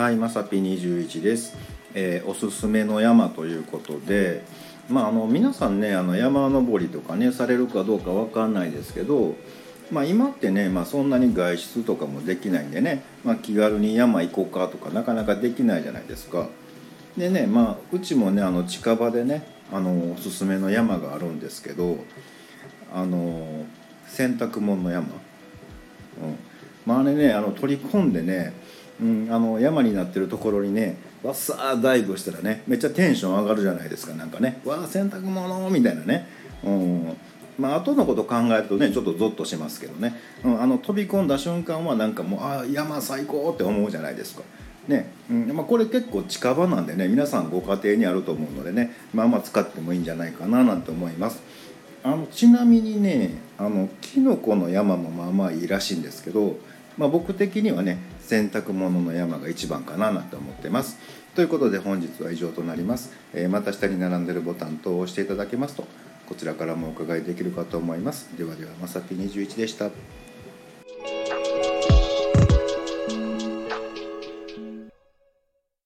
はい、まさぴ21です、えーおすすめの山ということで、まあ、あの皆さんねあの山登りとかねされるかどうかわかんないですけど、まあ、今ってね、まあ、そんなに外出とかもできないんでね、まあ、気軽に山行こうかとかなかなかできないじゃないですか。でね、まあ、うちもねあの近場でねあのおすすめの山があるんですけどあの洗濯物の山、うん、まあれねあの取り込んでね、うん、あの山になってるところにねわっさーダイブしたらねめっちゃテンション上がるじゃないですかなんかね。わあ洗濯物みたいなね、うん、まあ後のこと考えるとねちょっとゾッとしますけどね、うん、あの飛び込んだ瞬間はなんかもうあ山最高って思うじゃないですか。ね。うんまあ、これ結構近場なんでね皆さんご家庭にあると思うのでねまあまあ使ってもいいんじゃないかななんて思います。あのちなみにねあのキノコの山もまあまあいいらしいんですけど、まあ、僕的にはね洗濯物の山が一番かななんて思ってます。ということで本日は以上となります、えまた下に並んでるボタン等を押していただけますとこちらからもお伺いできるかと思います。ではではまさぴ21でした。